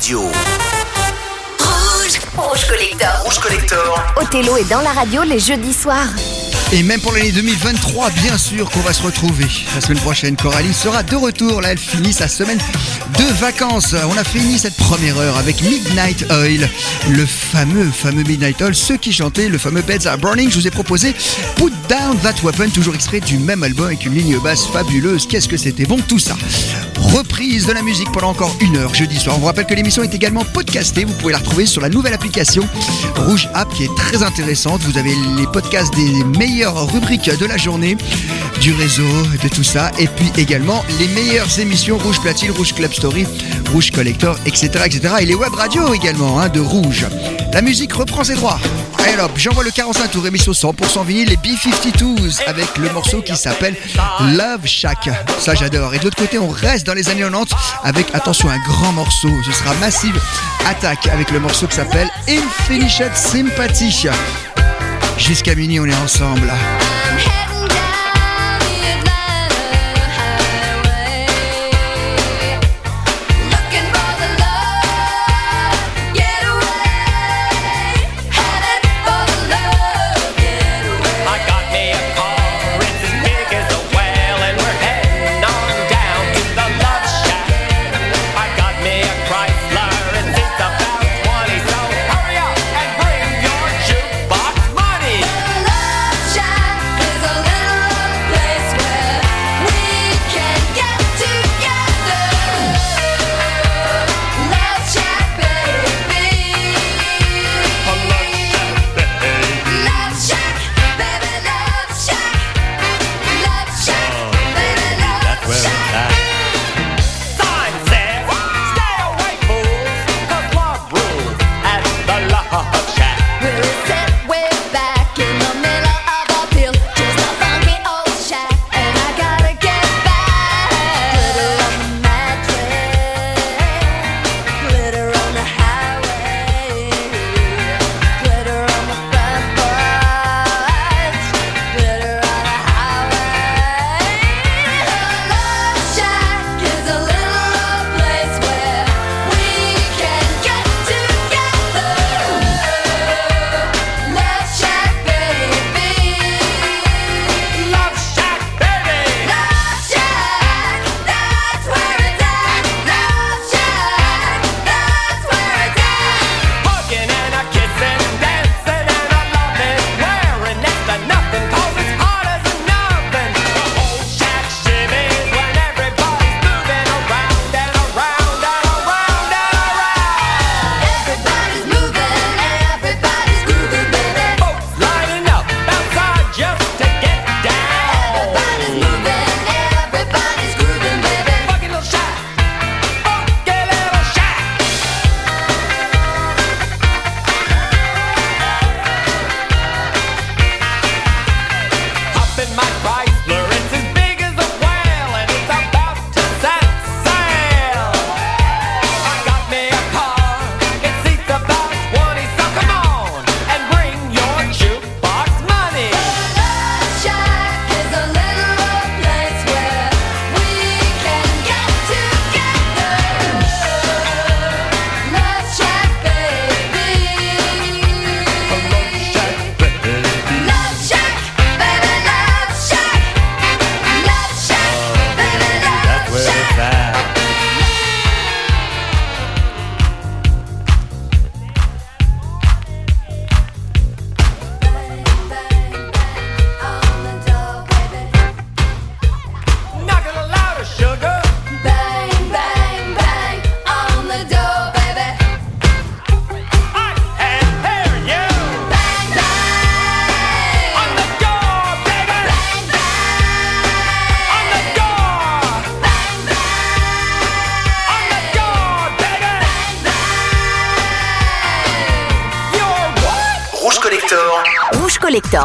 Radio. Rouge, rouge collector. Rouge Collector. Othello est dans la radio les jeudis soirs. Et même pour l'année 2023, bien sûr qu'on va se retrouver. La semaine prochaine, Coralie sera de retour. Là, elle finit sa semaine de vacances. On a fini cette première heure avec Midnight Oil, le fameux, fameux Midnight Oil, ceux qui chantaient le fameux Beds Are Burning. Je vous ai proposé Put Down That Weapon, toujours extrait du même album avec une ligne basse fabuleuse. Qu'est-ce que c'était bon tout ça? Reprise de la musique pendant encore une heure jeudi soir. On vous rappelle que l'émission est également podcastée. Vous pouvez la retrouver sur la nouvelle application Rouge App qui est très intéressante. Vous avez les podcasts des meilleures rubriques de la journée, du réseau, de tout ça. Et puis également les meilleures émissions Rouge Platine, Rouge Club Story, Rouge Collector, etc. etc. Et les web radios également hein, de Rouge. La musique reprend ses droits. Allez hop, j'envoie le 45 tour émission 100% vinyle, les B-52s avec le morceau qui s'appelle Love Shack. Ça j'adore. Et de l'autre côté, on reste dans les années 90 avec, attention, un grand morceau. Ce sera Massive Attack avec le morceau qui s'appelle Infinite Sympathy. Jusqu'à minuit, on est ensemble.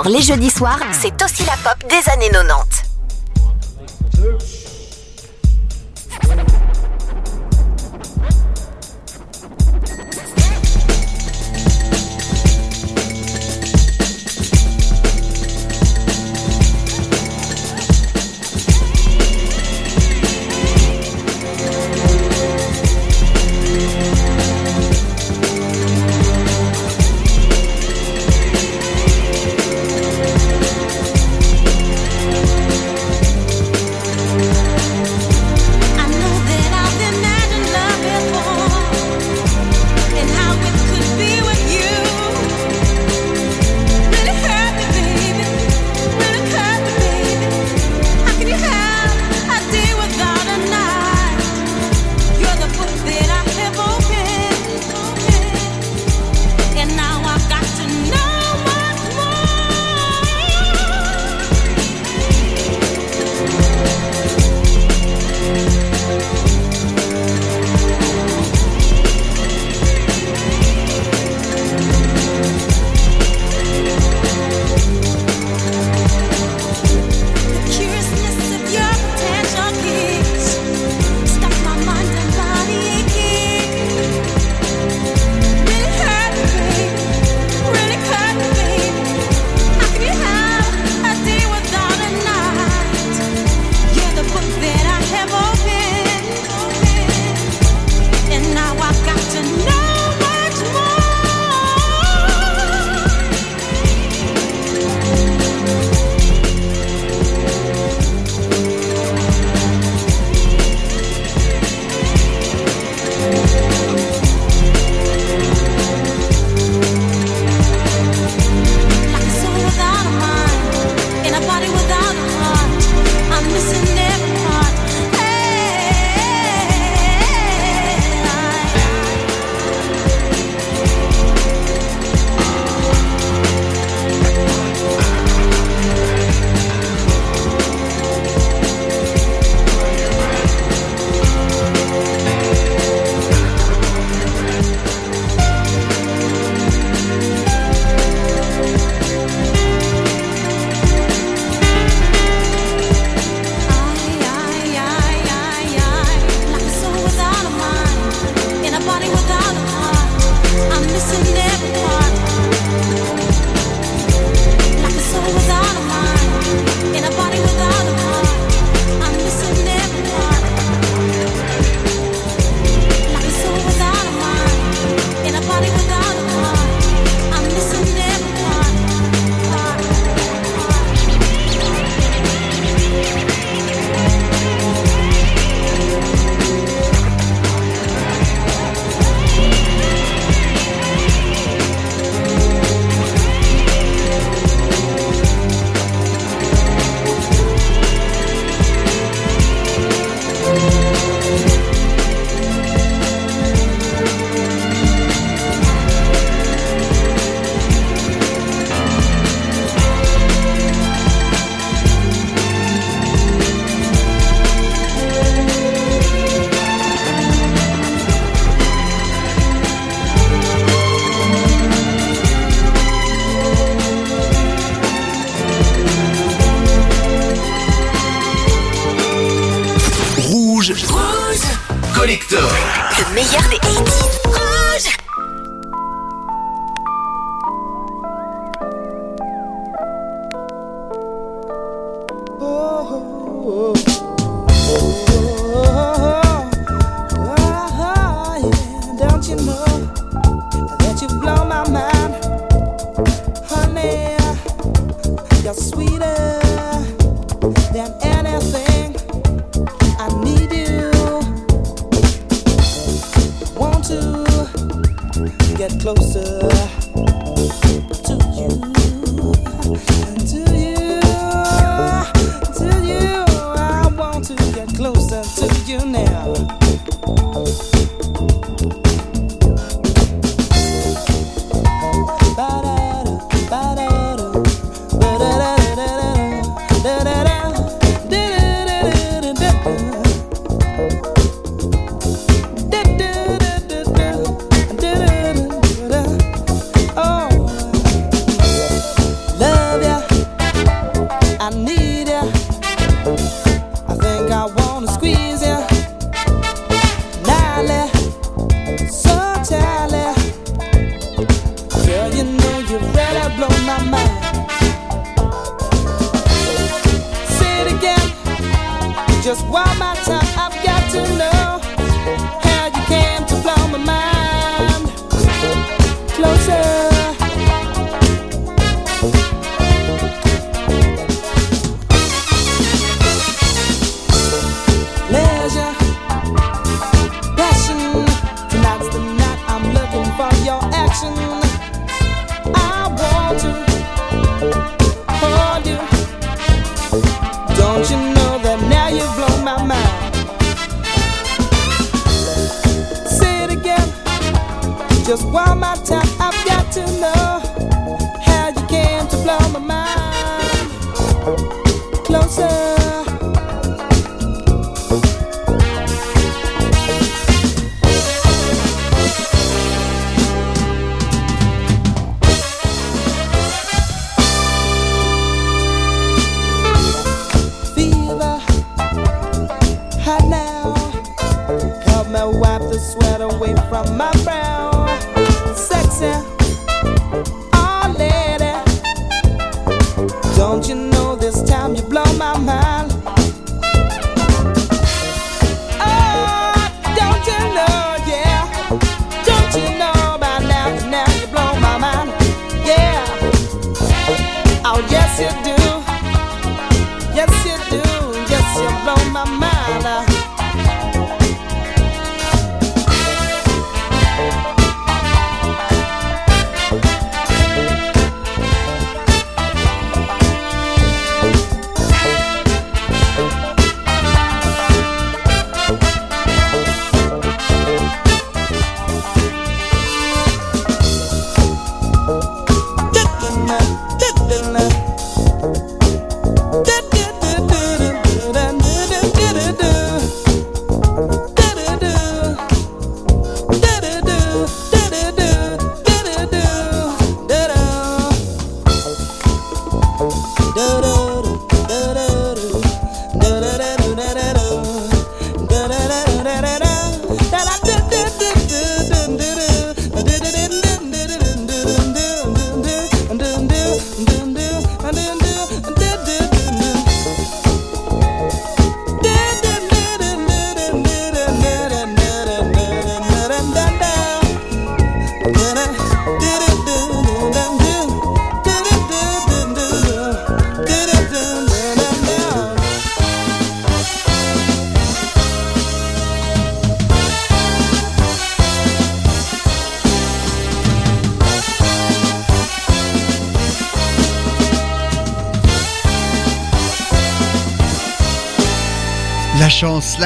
Les jeudis soirs, c'est aussi la pop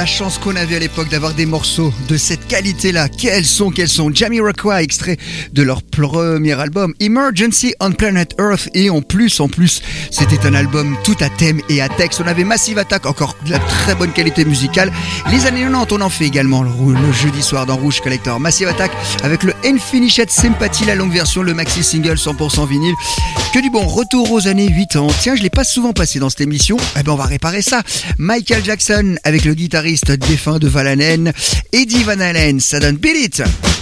la chance qu'on avait à l'époque d'avoir des morceaux de cette qualité-là. Quels sont, quels sont? Jamiroquai, extrait de leur premier album Emergency on Planet Earth. Et en plus, en plus, c'était un album tout à thème et à texte. On avait Massive Attack, encore de la très bonne qualité musicale. Les années 90, on en fait également le, le jeudi soir dans Rouge Collector. Massive Attack avec le Unfinished Sympathy, la longue version, le maxi single 100% vinyle. Que du bon retour aux années 80. Tiens, je l'ai pas souvent passé dans cette émission. Eh ben, on va réparer ça. Michael Jackson avec le guitariste guitariste défunt de Van Halen, Eddie Van Halen. Ça donne Beat It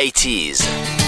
80s.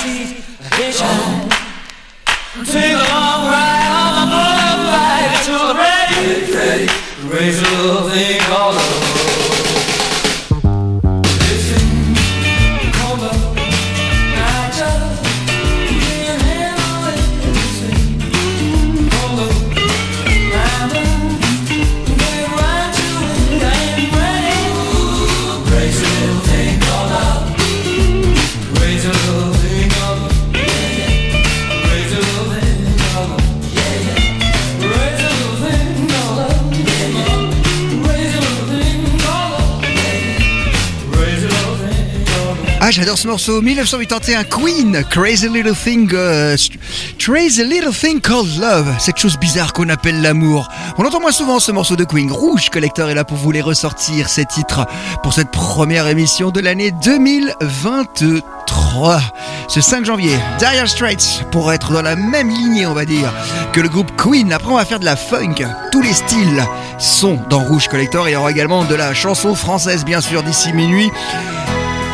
Hitchhike. Take a motorbike to the ready, ready, thing called love. Ah, j'adore ce morceau. 1981, Queen, Crazy Little Thing, euh, Crazy Little Thing Called Love. Cette chose bizarre qu'on appelle l'amour. On entend moins souvent ce morceau de Queen. Rouge Collector est là pour vous les ressortir, ces titres, pour cette première émission de l'année 2023. Ce 5 janvier, Dire Straits, pour être dans la même lignée, on va dire, que le groupe Queen. Après, on va faire de la funk. Tous les styles sont dans Rouge Collector. Il y aura également de la chanson française, bien sûr, d'ici minuit.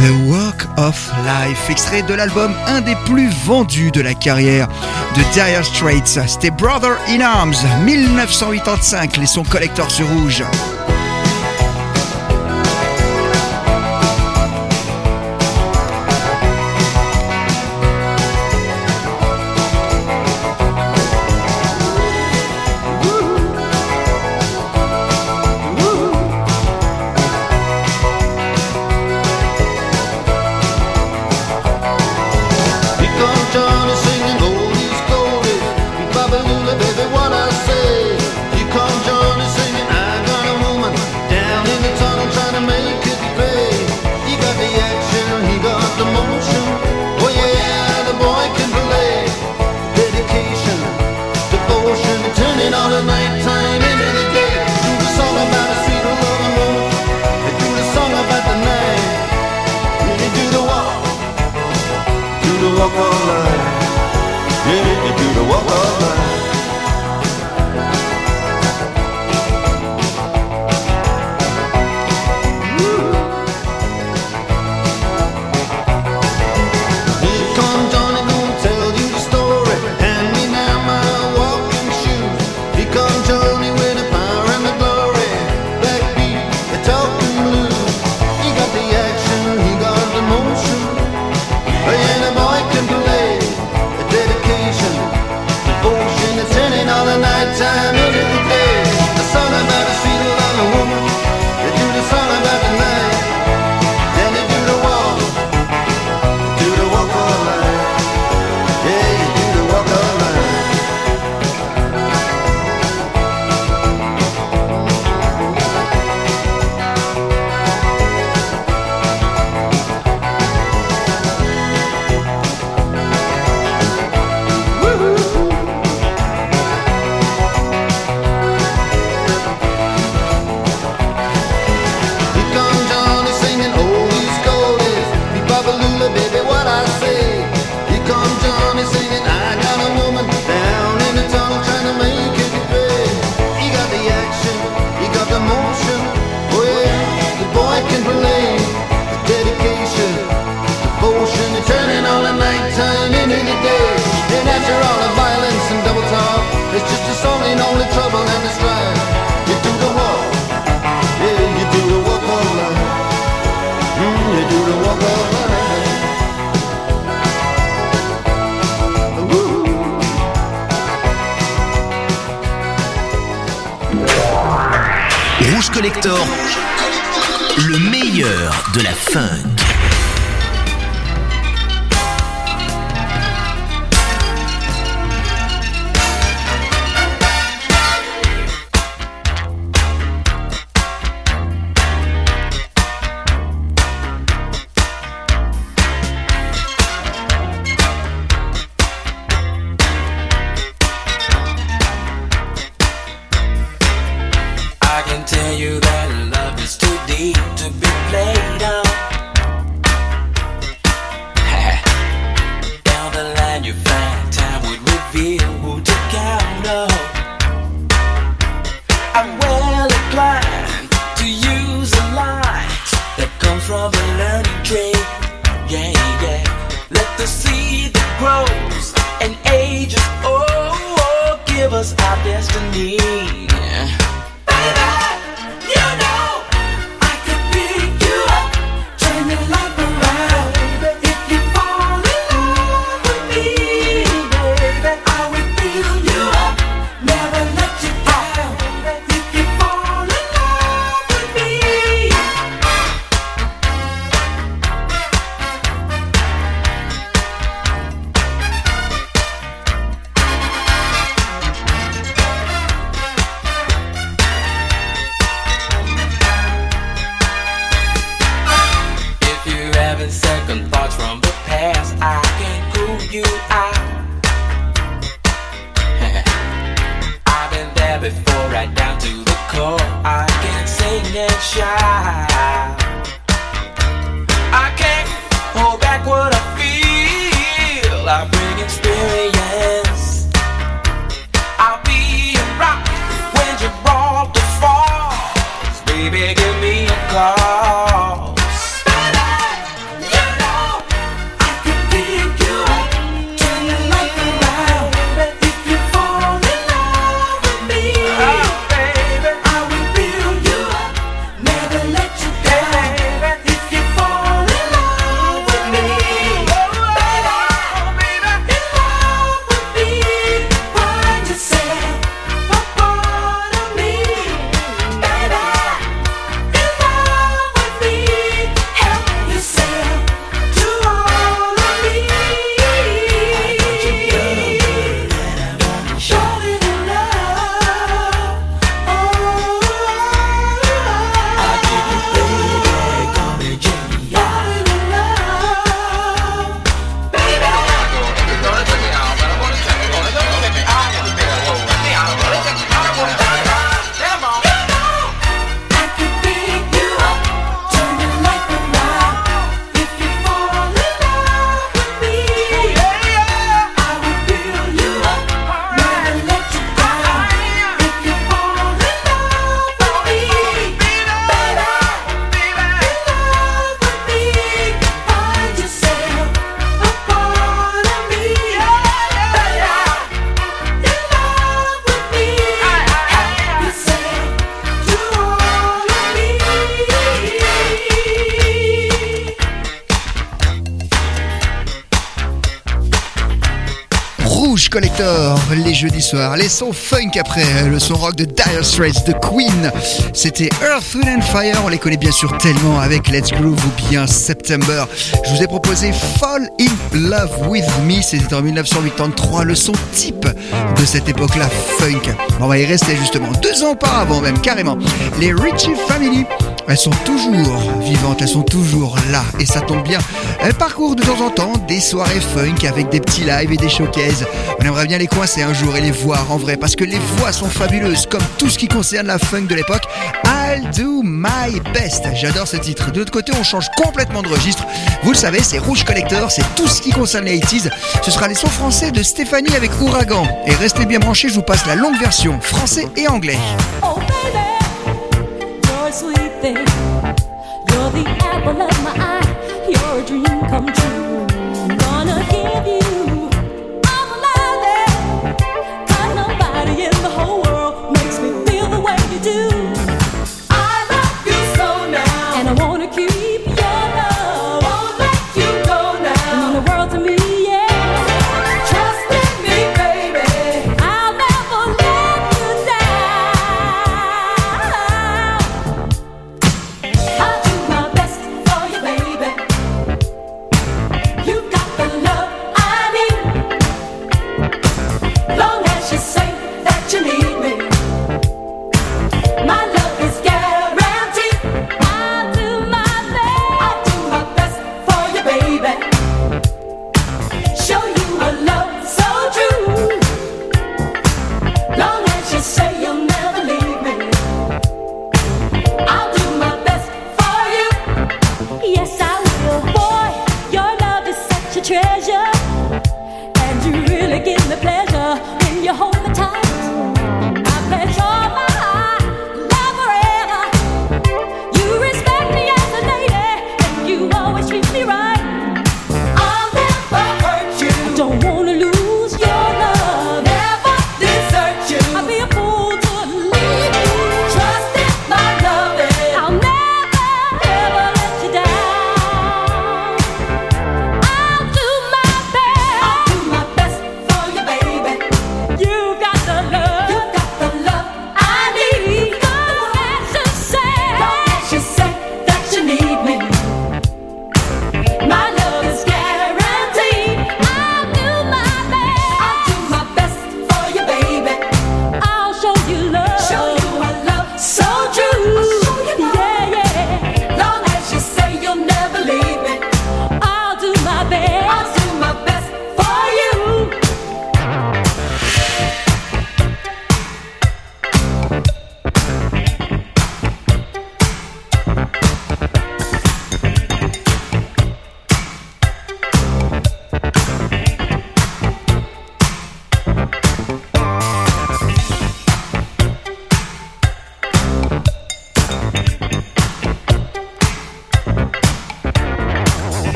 The Walk of Life, extrait de l'album un des plus vendus de la carrière de Dire Straits. C'était Brother in Arms, 1985, les sons collecteurs sur rouge. Rouge Collector, le meilleur de la funk. Collector, les jeudis soirs, les sons funk après, le son rock de Dire Straits, de Queen. C'était Earth, Wind and Fire, on les connaît bien sûr tellement avec Let's Groove ou bien September. Je vous ai proposé Fall in Love with Me, c'était en 1983, le son type de cette époque-là funk. On va y rester justement deux ans auparavant même, carrément. Les Richie Family, elles sont toujours vivantes, elles sont toujours là et ça tombe bien. Elles parcourent de temps en temps des soirées funk avec des petits lives et des showcases. On aimerait bien les coincer un jour et les voir en vrai parce que les voix sont fabuleuses comme tout ce qui concerne la funk de l'époque. I'll do my best. J'adore ce titre. De l'autre côté, on change complètement de registre. Vous le savez, c'est Rouge Collector, c'est tout ce qui concerne les 80s. Ce sera les sons français de Stéphanie avec Ouragan. Et restez bien branchés, je vous passe la longue version français et anglais. Oh a sweet thing. You're the apple of my eye. You're a dream come true.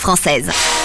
Française.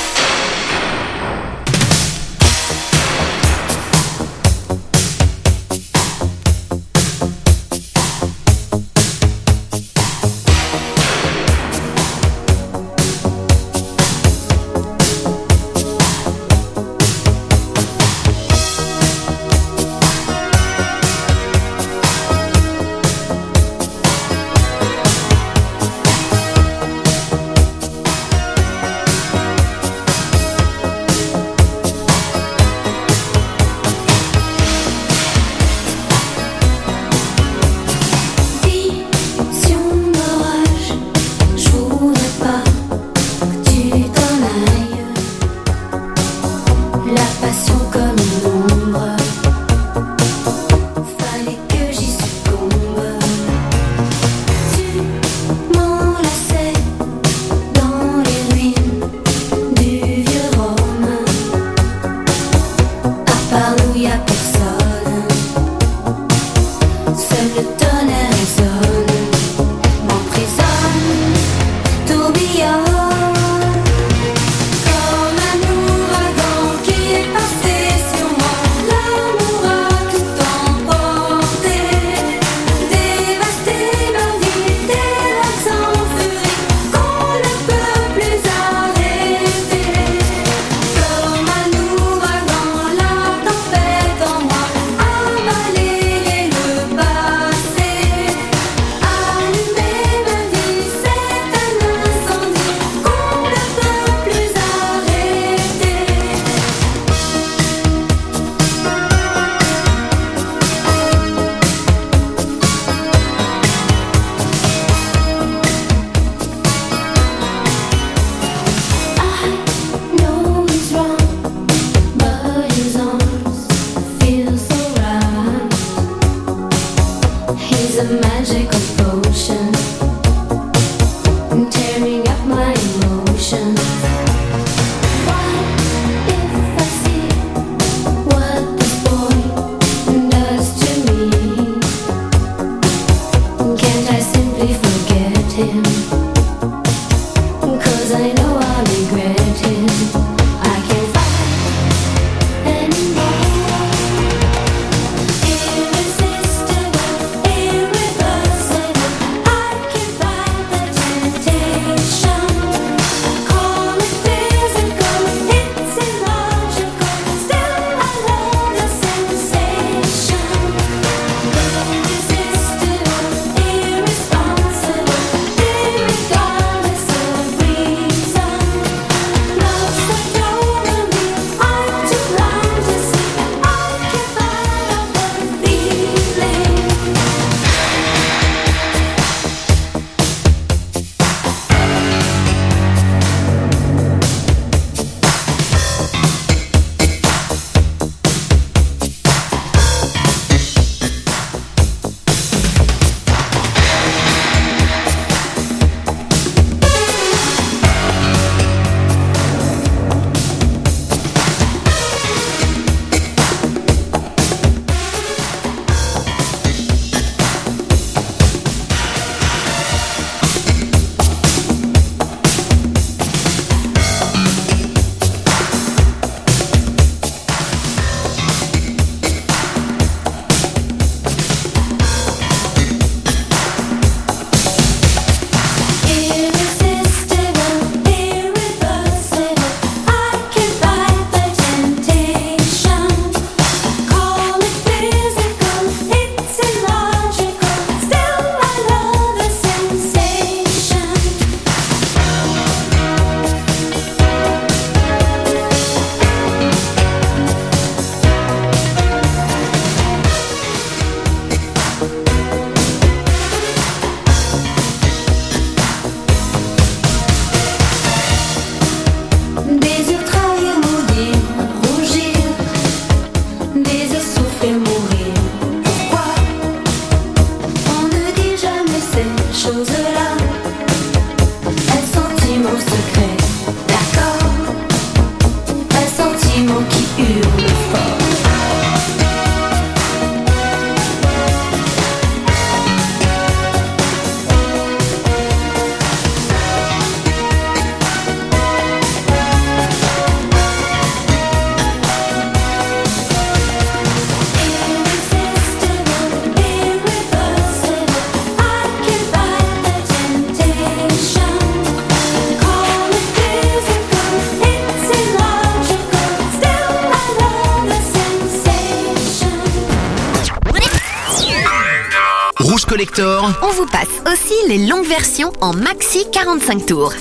en maxi 45 tours.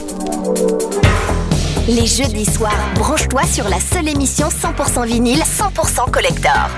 Les jeudis soirs, branche-toi sur la seule émission 100% vinyle, 100% collector.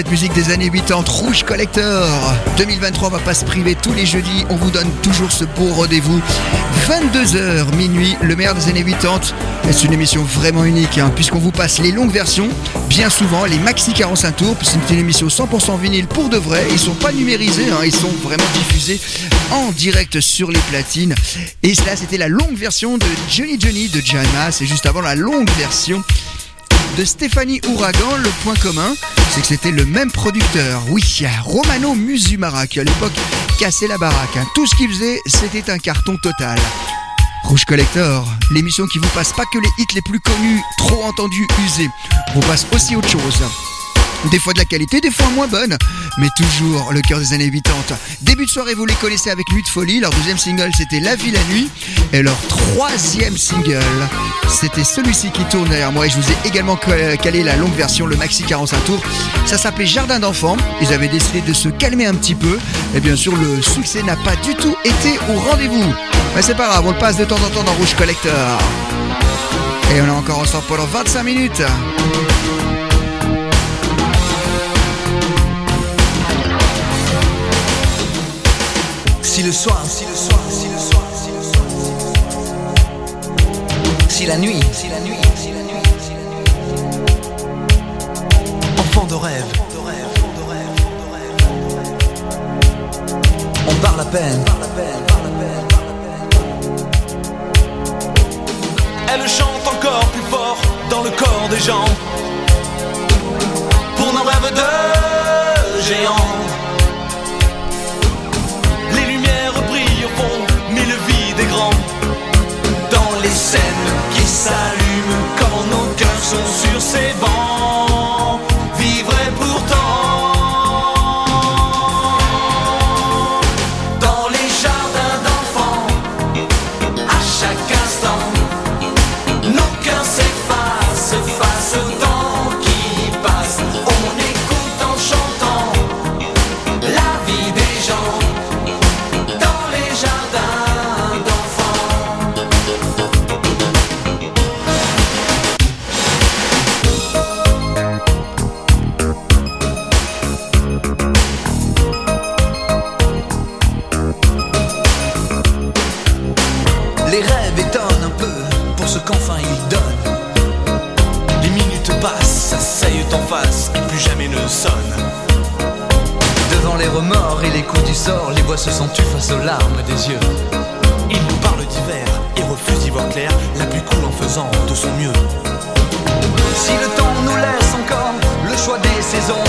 Cette musique des années 80, Rouge Collector. 2023, on va pas se priver tous les jeudis, on vous donne toujours ce beau rendez-vous. 22h minuit, le meilleur des années 80. Et C'est une émission vraiment unique, hein, puisqu'on vous passe les longues versions, bien souvent les maxi 45 tours, c'est une émission 100% vinyle pour de vrai. Ils sont pas numérisés, hein, ils sont vraiment diffusés en direct sur les platines. Et cela, c'était la longue version de Johnny Johnny de Mass, et juste avant la longue version de Stéphanie Ouragan, le point commun, c'est que c'était le même producteur. Oui, Romano Musumara, qui à l'époque cassait la baraque. hein. Tout ce qu'il faisait, c'était un carton total. Rouge Collector, l'émission qui vous passe pas que les hits les plus connus, trop entendus, usés. Vous passe aussi autre chose. Des fois de la qualité, des fois moins bonne, mais toujours le cœur des années 80. Début de soirée, vous les connaissez avec Nuit de Folie. Leur deuxième single, c'était La Vie la Nuit. Et leur troisième single, c'était celui-ci qui tourne derrière moi. Et je vous ai également ca- calé la longue version, le maxi 45 tours. Ça s'appelait Jardin d'enfants. Ils avaient décidé de se calmer un petit peu. Et bien sûr, le succès n'a pas du tout été au rendez-vous. Mais c'est pas grave, on le passe de temps en temps dans Rouge Collector. Et on est encore ensemble pendant 25 minutes. Si le soir, si le soir, si le soir, si le soir, si le soir. Si la nuit, si la nuit, si la nuit, si la nuit. Enfant de rêve, on parle à peine. Elle chante encore plus fort dans le corps des gens. Pour nos rêves de géants. Ce qu'enfin ils donnent. Les minutes passent, s'asseyent en face et plus jamais ne sonnent. Devant les remords et les coups du sort, les voix se sont tues face aux larmes des yeux. Ils nous parlent d'hiver et refusent d'y voir clair, la pluie coule en faisant de son mieux. Si le temps nous laisse encore le choix des saisons,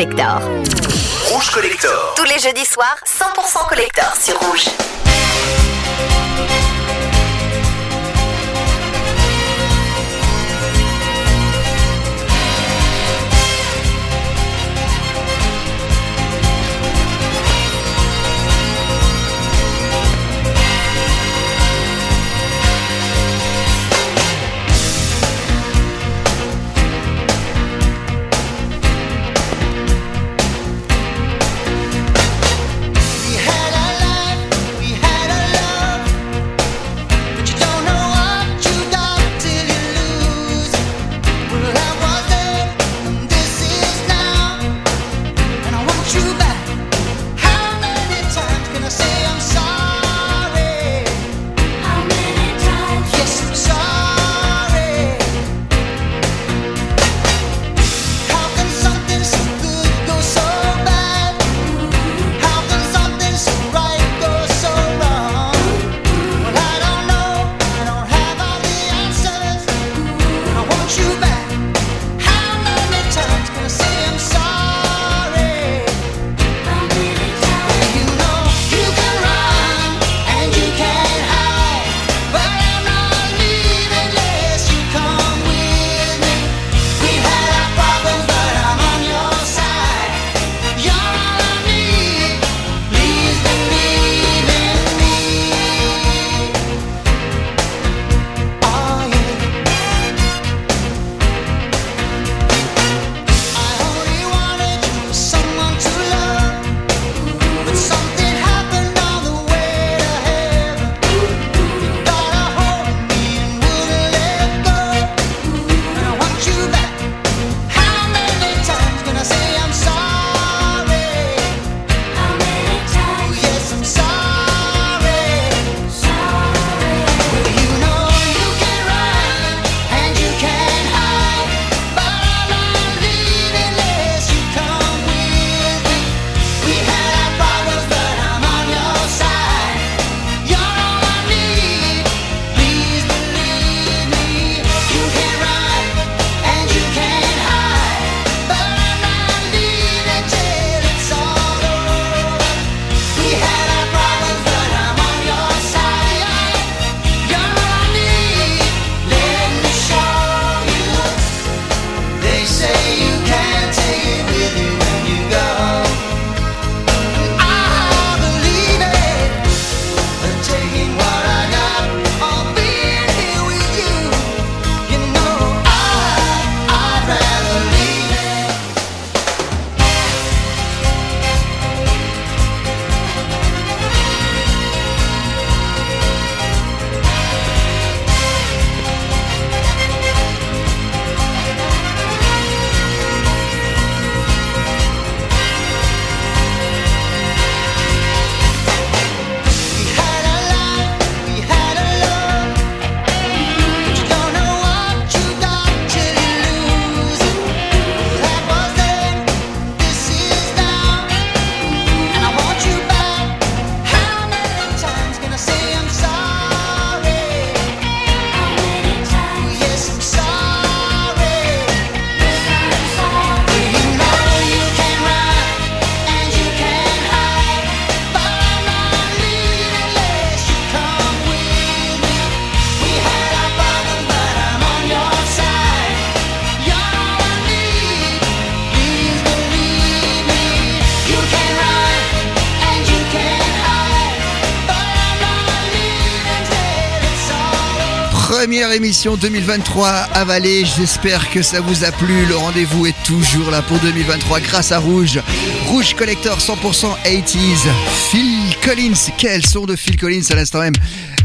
Rouge Collector. Tous les jeudis soirs, 100% Collector sur Rouge. émission 2023 avalée. J'espère que ça vous a plu. Le rendez-vous est toujours là pour 2023 grâce à Rouge. Rouge Collector 100% 80s. Phil Collins. Quel son de Phil Collins à l'instant même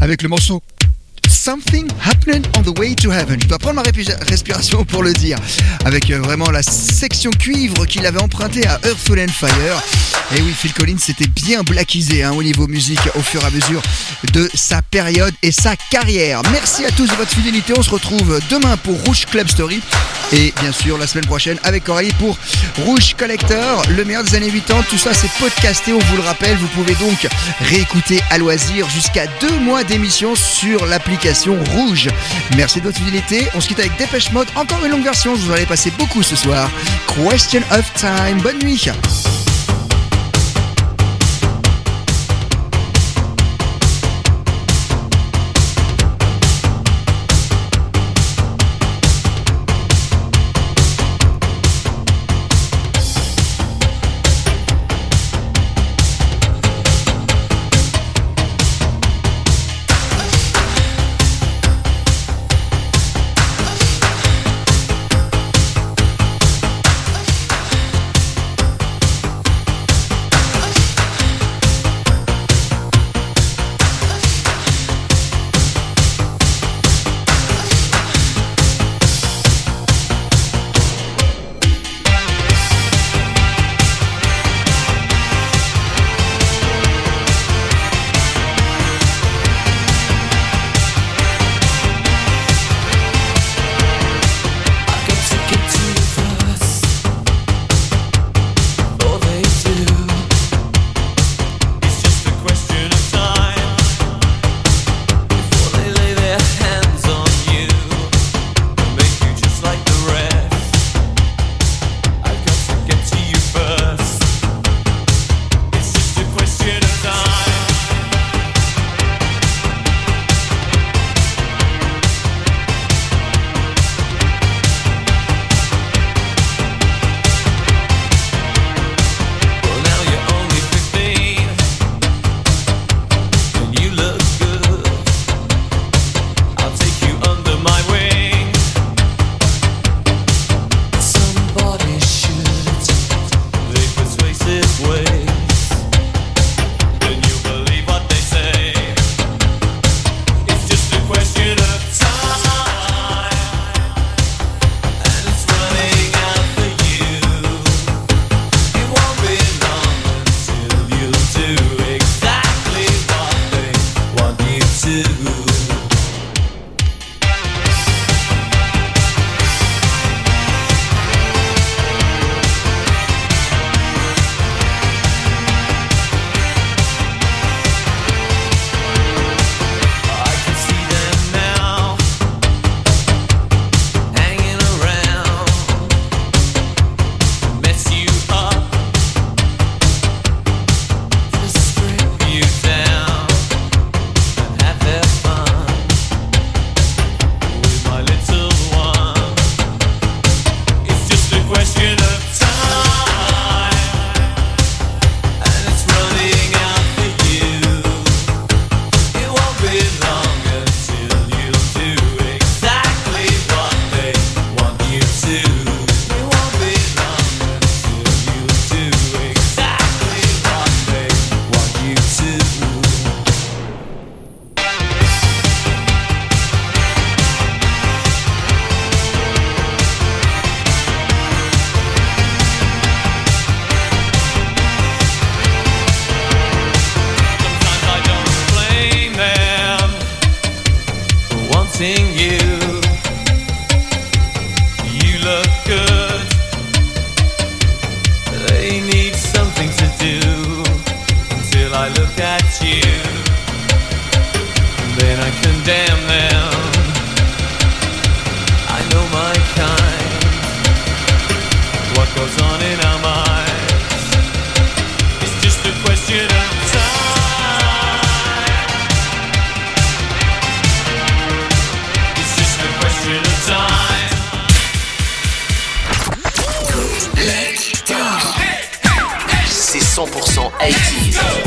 avec le morceau Something Happened on the Way to Heaven. Je dois prendre ma respiration pour le dire. Avec euh, vraiment la section cuivre qu'il avait empruntée à Earth, Soul and Fire. Et oui, Phil Collins s'était bien blackisé hein, au niveau musique au fur et à mesure de sa période et sa carrière. Merci à tous de votre fidélité. On se retrouve demain pour Rouge Club Story. Et bien sûr, la semaine prochaine avec Coralie pour Rouge Collector, le meilleur des années 80. Tout ça, c'est podcasté, on vous le rappelle. Vous pouvez donc réécouter à loisir jusqu'à deux mois d'émission sur l'application Rouge. Merci de votre fidélité. On se quitte avec Dépêche Mode. Encore une longue version. Je vous en ai passé beaucoup ce soir. Question of Time. Bonne nuit. 80s.